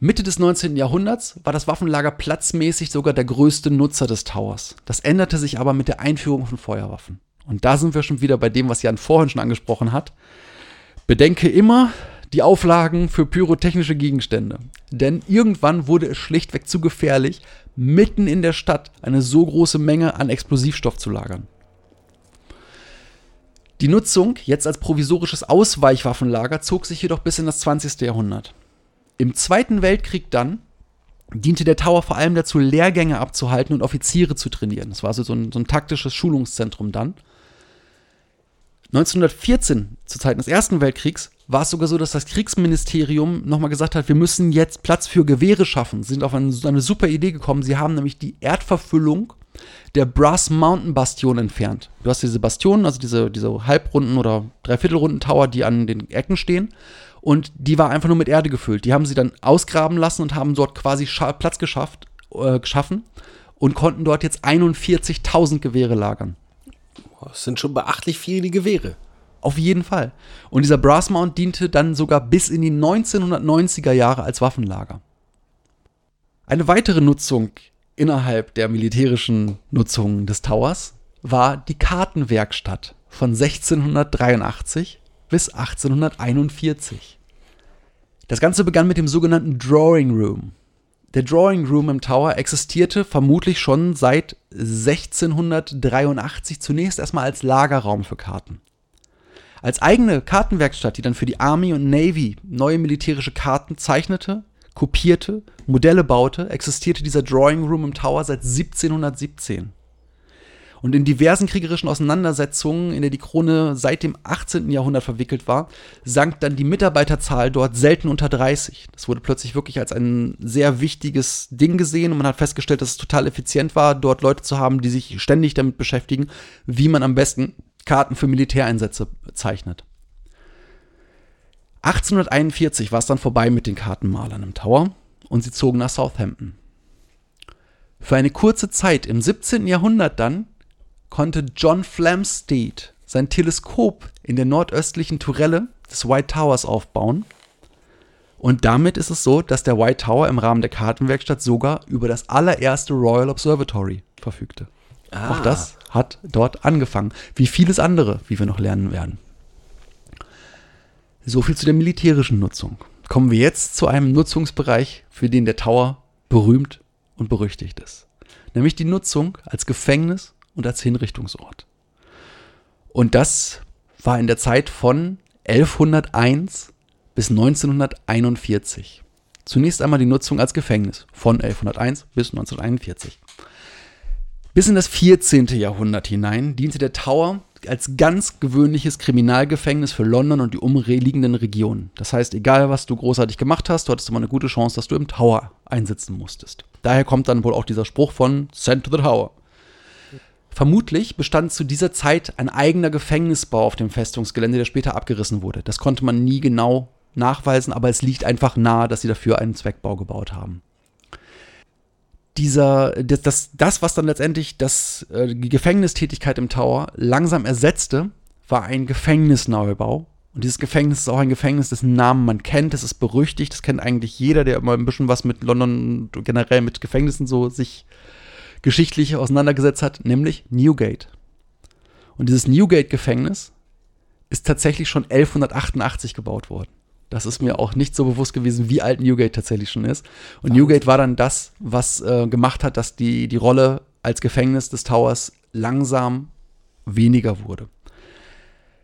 Mitte des 19. Jahrhunderts war das Waffenlager platzmäßig sogar der größte Nutzer des Towers. Das änderte sich aber mit der Einführung von Feuerwaffen. Und da sind wir schon wieder bei dem, was Jan vorhin schon angesprochen hat. Bedenke immer die Auflagen für pyrotechnische Gegenstände. Denn irgendwann wurde es schlichtweg zu gefährlich, mitten in der Stadt eine so große Menge an Explosivstoff zu lagern. Die Nutzung, jetzt als provisorisches Ausweichwaffenlager, zog sich jedoch bis in das 20. Jahrhundert. Im Zweiten Weltkrieg dann diente der Tower vor allem dazu, Lehrgänge abzuhalten und Offiziere zu trainieren. Das war also so ein, so ein taktisches Schulungszentrum dann. 1914, zu Zeiten des Ersten Weltkriegs, war es sogar so, dass das Kriegsministerium nochmal gesagt hat, wir müssen jetzt Platz für Gewehre schaffen. Sie sind auf eine, eine super Idee gekommen. Sie haben nämlich die Erdverfüllung der Brass Mountain Bastion entfernt. Du hast diese Bastionen, also diese, diese halbrunden oder dreiviertelrunden Tower, die an den Ecken stehen. Und die war einfach nur mit Erde gefüllt. Die haben sie dann ausgraben lassen und haben dort quasi Platz geschafft, äh, geschaffen und konnten dort jetzt 41.000 Gewehre lagern. Das sind schon beachtlich viele Gewehre. Auf jeden Fall. Und dieser Brass Mount diente dann sogar bis in die 1990er Jahre als Waffenlager. Eine weitere Nutzung innerhalb der militärischen Nutzung des Towers war die Kartenwerkstatt von 1683 bis 1841. Das Ganze begann mit dem sogenannten Drawing Room. Der Drawing Room im Tower existierte vermutlich schon seit 1683 zunächst erstmal als Lagerraum für Karten. Als eigene Kartenwerkstatt, die dann für die Army und Navy neue militärische Karten zeichnete, kopierte, Modelle baute, existierte dieser Drawing Room im Tower seit 1717. Und in diversen kriegerischen Auseinandersetzungen, in der die Krone seit dem 18. Jahrhundert verwickelt war, sank dann die Mitarbeiterzahl dort selten unter 30. Das wurde plötzlich wirklich als ein sehr wichtiges Ding gesehen und man hat festgestellt, dass es total effizient war, dort Leute zu haben, die sich ständig damit beschäftigen, wie man am besten Karten für Militäreinsätze zeichnet. 1841 war es dann vorbei mit den Kartenmalern im Tower und sie zogen nach Southampton. Für eine kurze Zeit im 17. Jahrhundert dann konnte John Flamsteed sein Teleskop in der nordöstlichen Tourelle des White Towers aufbauen. Und damit ist es so, dass der White Tower im Rahmen der Kartenwerkstatt sogar über das allererste Royal Observatory verfügte. Ah. Auch das hat dort angefangen, wie vieles andere, wie wir noch lernen werden. So viel zu der militärischen Nutzung. Kommen wir jetzt zu einem Nutzungsbereich, für den der Tower berühmt und berüchtigt ist. Nämlich die Nutzung als Gefängnis und als Hinrichtungsort. Und das war in der Zeit von 1101 bis 1941. Zunächst einmal die Nutzung als Gefängnis von 1101 bis 1941. Bis in das 14. Jahrhundert hinein diente der Tower als ganz gewöhnliches Kriminalgefängnis für London und die umliegenden Regionen. Das heißt, egal was du großartig gemacht hast, du hattest immer eine gute Chance, dass du im Tower einsitzen musstest. Daher kommt dann wohl auch dieser Spruch von Send to the Tower. Vermutlich bestand zu dieser Zeit ein eigener Gefängnisbau auf dem Festungsgelände, der später abgerissen wurde. Das konnte man nie genau nachweisen, aber es liegt einfach nahe, dass sie dafür einen Zweckbau gebaut haben. dieser, das, das, das, was dann letztendlich das, äh, die Gefängnistätigkeit im Tower langsam ersetzte, war ein Gefängnisneubau. Und dieses Gefängnis ist auch ein Gefängnis, dessen Namen man kennt. Das ist berüchtigt. Das kennt eigentlich jeder, der mal ein bisschen was mit London generell mit Gefängnissen so sich geschichtlich auseinandergesetzt hat, nämlich Newgate. Und dieses Newgate-Gefängnis ist tatsächlich schon 1188 gebaut worden. Das ist mir auch nicht so bewusst gewesen, wie alt Newgate tatsächlich schon ist. Und Newgate war dann das, was äh, gemacht hat, dass die, die Rolle als Gefängnis des Towers langsam weniger wurde.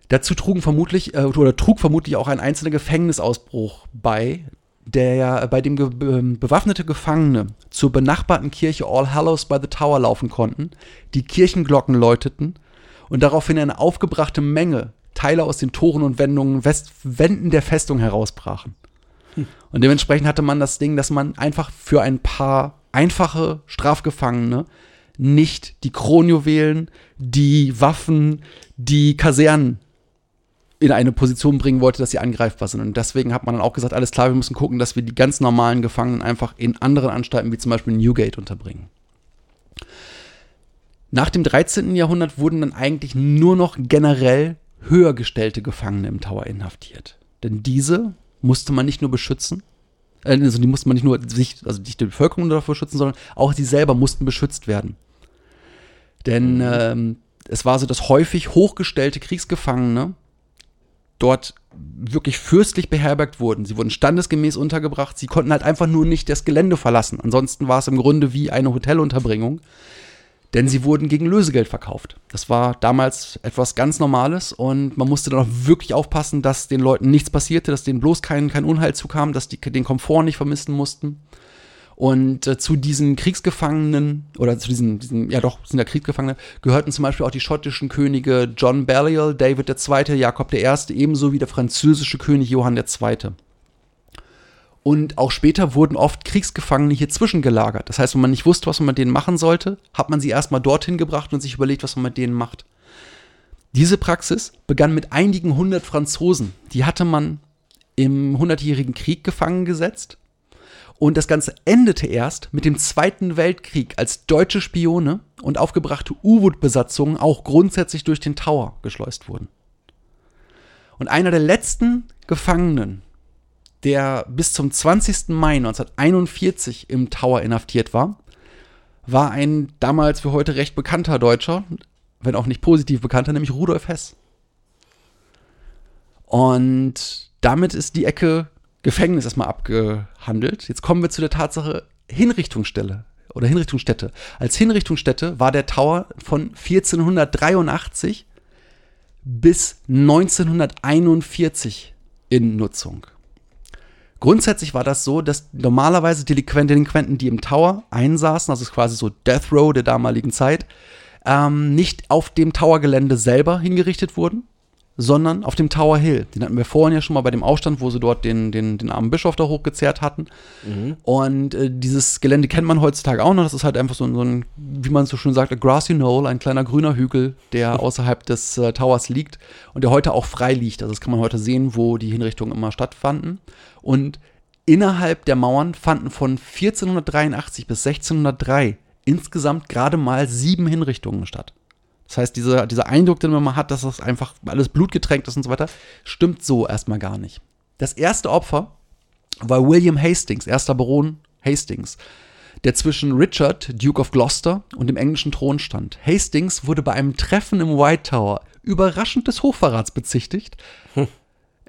Dazu trugen vermutlich, äh, oder trug vermutlich auch ein einzelner Gefängnisausbruch bei, der bei dem ge ähm, bewaffnete Gefangene zur benachbarten Kirche All Hallows by the Tower laufen konnten, die Kirchenglocken läuteten und daraufhin eine aufgebrachte Menge Teile aus den Toren und Wendungen, West Wänden der Festung herausbrachen. Und dementsprechend hatte man das Ding, dass man einfach für ein paar einfache Strafgefangene nicht die Kronjuwelen, die Waffen, die Kasernen in eine Position bringen wollte, dass sie angreifbar sind. Und deswegen hat man dann auch gesagt, alles klar, wir müssen gucken, dass wir die ganz normalen Gefangenen einfach in anderen Anstalten, wie zum Beispiel Newgate, unterbringen. Nach dem 13. Jahrhundert wurden dann eigentlich nur noch generell höher gestellte Gefangene im Tower inhaftiert. Denn diese musste man nicht nur beschützen, äh, also die musste man nicht nur sich, also nicht die Bevölkerung davor schützen, sondern auch sie selber mussten beschützt werden. Denn ähm, es war so, dass häufig hochgestellte Kriegsgefangene dort wirklich fürstlich beherbergt wurden. Sie wurden standesgemäß untergebracht. Sie konnten halt einfach nur nicht das Gelände verlassen. Ansonsten war es im Grunde wie eine Hotelunterbringung denn sie wurden gegen Lösegeld verkauft. Das war damals etwas ganz Normales und man musste dann auch wirklich aufpassen, dass den Leuten nichts passierte, dass denen bloß kein, kein Unheil zukam, dass die den Komfort nicht vermissen mussten. Und äh, zu diesen Kriegsgefangenen, oder zu diesen, diesen, ja doch, sind ja Kriegsgefangene, gehörten zum Beispiel auch die schottischen Könige John Balliol, David II., Jakob I., ebenso wie der französische König Johann II. Und auch später wurden oft Kriegsgefangene hier zwischengelagert. Das heißt, wenn man nicht wusste, was man mit denen machen sollte, hat man sie erstmal dorthin gebracht und sich überlegt, was man mit denen macht. Diese Praxis begann mit einigen hundert Franzosen. Die hatte man im Hundertjährigen Krieg gefangen gesetzt. Und das Ganze endete erst mit dem Zweiten Weltkrieg, als deutsche Spione und aufgebrachte U-Boot-Besatzungen auch grundsätzlich durch den Tower geschleust wurden. Und einer der letzten Gefangenen, der bis zum 20. Mai 1941 im Tower inhaftiert war, war ein damals für heute recht bekannter Deutscher, wenn auch nicht positiv bekannter, nämlich Rudolf Hess. Und damit ist die Ecke Gefängnis erstmal abgehandelt. Jetzt kommen wir zu der Tatsache Hinrichtungsstelle oder Hinrichtungsstätte. Als Hinrichtungsstätte war der Tower von 1483 bis 1941 in Nutzung. Grundsätzlich war das so, dass normalerweise Delinquenten, die im Tower einsaßen, also quasi so Death Row der damaligen Zeit, ähm, nicht auf dem Tower-Gelände selber hingerichtet wurden, sondern auf dem Tower Hill. Den hatten wir vorhin ja schon mal bei dem Aufstand, wo sie dort den, den, den armen Bischof da hochgezerrt hatten. Mhm. Und äh, dieses Gelände kennt man heutzutage auch noch. Das ist halt einfach so, so ein, wie man so schön sagt, a grassy knoll, ein kleiner grüner Hügel, der außerhalb des äh, Towers liegt und der heute auch frei liegt. Also das kann man heute sehen, wo die Hinrichtungen immer stattfanden. Und innerhalb der Mauern fanden von 1483 bis 1603 insgesamt gerade mal sieben Hinrichtungen statt. Das heißt, dieser, dieser Eindruck, den man mal hat, dass das einfach alles blutgetränkt ist und so weiter, stimmt so erstmal gar nicht. Das erste Opfer war William Hastings, erster Baron Hastings, der zwischen Richard, Duke of Gloucester, und dem englischen Thron stand. Hastings wurde bei einem Treffen im White Tower überraschend des Hochverrats bezichtigt. Hm.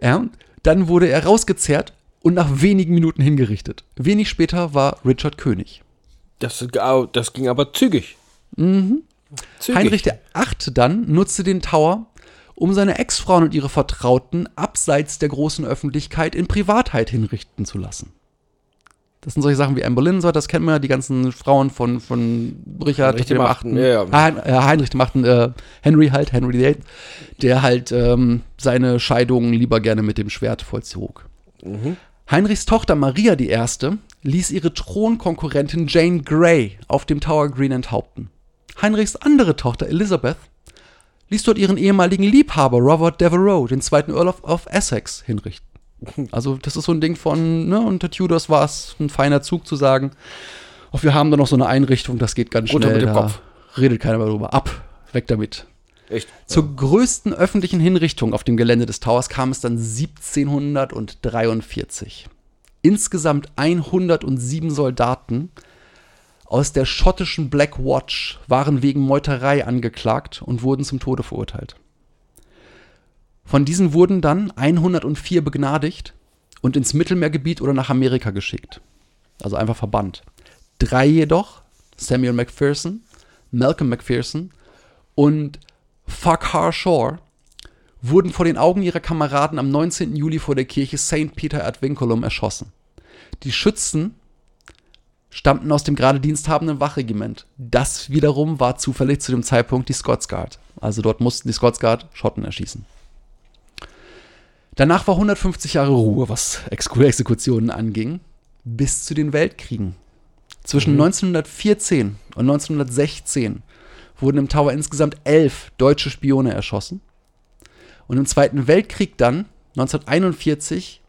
Ja, dann wurde er rausgezerrt und nach wenigen Minuten hingerichtet. Wenig später war Richard König. Das, das ging aber zügig. Mhm. Zügig. Heinrich VIII. dann nutzte den Tower, um seine Ex-Frauen und ihre Vertrauten abseits der großen Öffentlichkeit in Privatheit hinrichten zu lassen. Das sind solche Sachen wie Amber Windsor, das kennen wir, die ganzen Frauen von, von Richard Heinrich dem Achten. Ja, ja. Hein, äh, Heinrich dem Achten, äh, Henry halt, Henry VIII, der halt ähm, seine Scheidungen lieber gerne mit dem Schwert vollzog. Mhm. Heinrichs Tochter Maria I. ließ ihre Thronkonkurrentin Jane Grey auf dem Tower Green enthaupten. Heinrichs andere Tochter Elizabeth ließ dort ihren ehemaligen Liebhaber Robert Devereux, den zweiten Earl of, of Essex, hinrichten. Also das ist so ein Ding von, ne, unter Tudors war es ein feiner Zug zu sagen, Ach, wir haben da noch so eine Einrichtung, das geht ganz Runter schnell. mit dem Kopf. Redet keiner mehr drüber. Ab, weg damit. Echt? Zur größten öffentlichen Hinrichtung auf dem Gelände des Towers kam es dann 1743. Insgesamt 107 Soldaten aus der schottischen Black Watch waren wegen Meuterei angeklagt und wurden zum Tode verurteilt. Von diesen wurden dann 104 begnadigt und ins Mittelmeergebiet oder nach Amerika geschickt. Also einfach verbannt. Drei jedoch, Samuel McPherson, Malcolm McPherson und Farquhar Shore, wurden vor den Augen ihrer Kameraden am 19. Juli vor der Kirche St. Peter ad Vinculum erschossen. Die Schützen stammten aus dem gerade diensthabenden Wachregiment. Das wiederum war zufällig zu dem Zeitpunkt die Scots Guard. Also dort mussten die Scots Guard Schotten erschießen. Danach war 150 Jahre Ruhe, was Ex Exekutionen anging, bis zu den Weltkriegen. Zwischen 1914 und 1916 wurden im Tower insgesamt elf deutsche Spione erschossen. Und im Zweiten Weltkrieg dann, 1941,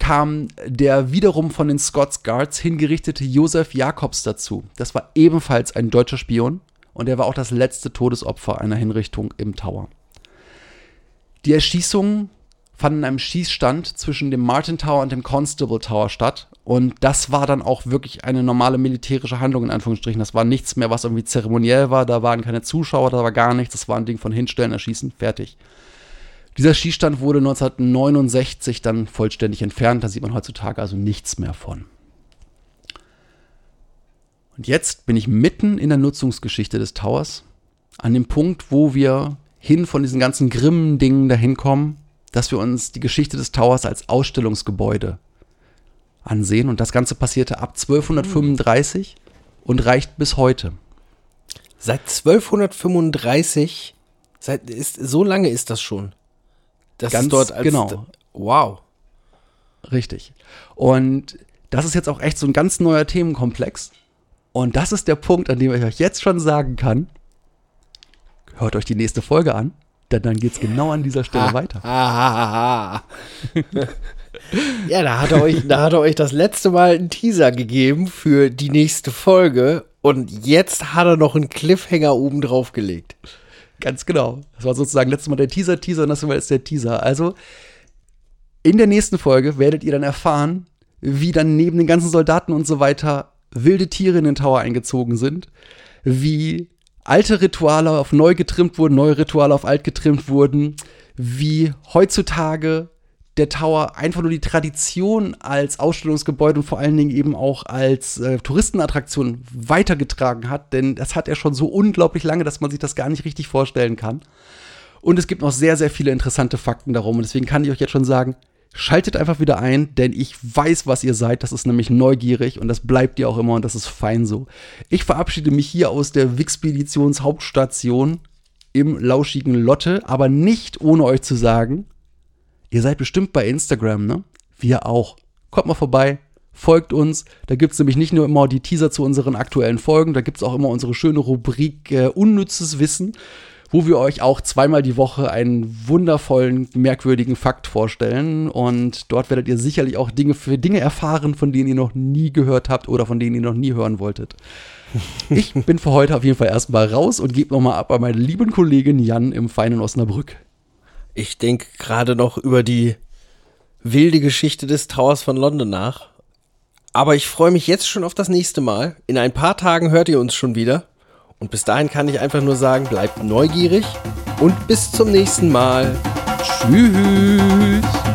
kam der wiederum von den Scots Guards hingerichtete Josef Jakobs dazu. Das war ebenfalls ein deutscher Spion und er war auch das letzte Todesopfer einer Hinrichtung im Tower. Die Erschießungen fanden in einem Schießstand zwischen dem Martin Tower und dem Constable Tower statt. Und das war dann auch wirklich eine normale militärische Handlung, in Anführungsstrichen. Das war nichts mehr, was irgendwie zeremoniell war. Da waren keine Zuschauer, da war gar nichts. Das war ein Ding von hinstellen, erschießen, fertig. Dieser Schießstand wurde 1969 dann vollständig entfernt. Da sieht man heutzutage also nichts mehr von. Und jetzt bin ich mitten in der Nutzungsgeschichte des Towers. An dem Punkt, wo wir hin von diesen ganzen grimmen Dingen dahin kommen, dass wir uns die Geschichte des Towers als Ausstellungsgebäude ansehen. Und das Ganze passierte ab 1235 und reicht bis heute. Seit 1235, seit, ist, so lange ist das schon. Das Ganz ist dort als, genau. Wow. Richtig. Und das ist jetzt auch echt so ein ganz neuer Themenkomplex. Und das ist der Punkt, an dem ich euch jetzt schon sagen kann, hört euch die nächste Folge an, denn dann geht es genau an dieser Stelle weiter. Ja, da hat, er euch, da hat er euch das letzte Mal einen Teaser gegeben für die nächste Folge und jetzt hat er noch einen Cliffhanger oben drauf gelegt. Ganz genau. Das war sozusagen letztes Mal der Teaser, Teaser und das war jetzt der Teaser. Also in der nächsten Folge werdet ihr dann erfahren, wie dann neben den ganzen Soldaten und so weiter wilde Tiere in den Tower eingezogen sind, wie alte Rituale auf neu getrimmt wurden, neue Rituale auf alt getrimmt wurden, wie heutzutage der Tower einfach nur die Tradition als Ausstellungsgebäude und vor allen Dingen eben auch als äh, Touristenattraktion weitergetragen hat, denn das hat er schon so unglaublich lange, dass man sich das gar nicht richtig vorstellen kann. Und es gibt noch sehr, sehr viele interessante Fakten darum. Und deswegen kann ich euch jetzt schon sagen, schaltet einfach wieder ein, denn ich weiß, was ihr seid. Das ist nämlich neugierig und das bleibt ihr auch immer und das ist fein so. Ich verabschiede mich hier aus der Wixpeditions Hauptstation im lauschigen Lotte, aber nicht ohne euch zu sagen, ihr seid bestimmt bei Instagram, ne? Wir auch. Kommt mal vorbei, folgt uns. Da gibt es nämlich nicht nur immer die Teaser zu unseren aktuellen Folgen, da gibt es auch immer unsere schöne Rubrik äh, Unnützes Wissen, wo wir euch auch zweimal die Woche einen wundervollen, merkwürdigen Fakt vorstellen. Und dort werdet ihr sicherlich auch Dinge für Dinge erfahren, von denen ihr noch nie gehört habt oder von denen ihr noch nie hören wolltet. Ich bin für heute auf jeden Fall erstmal raus und gebe nochmal ab an meine lieben Kollegin Jan im feinen Osnabrück. Ich denke gerade noch über die wilde Geschichte des Towers von London nach. Aber ich freue mich jetzt schon auf das nächste Mal. In ein paar Tagen hört ihr uns schon wieder. Und bis dahin kann ich einfach nur sagen, bleibt neugierig und bis zum nächsten Mal. Tschüss.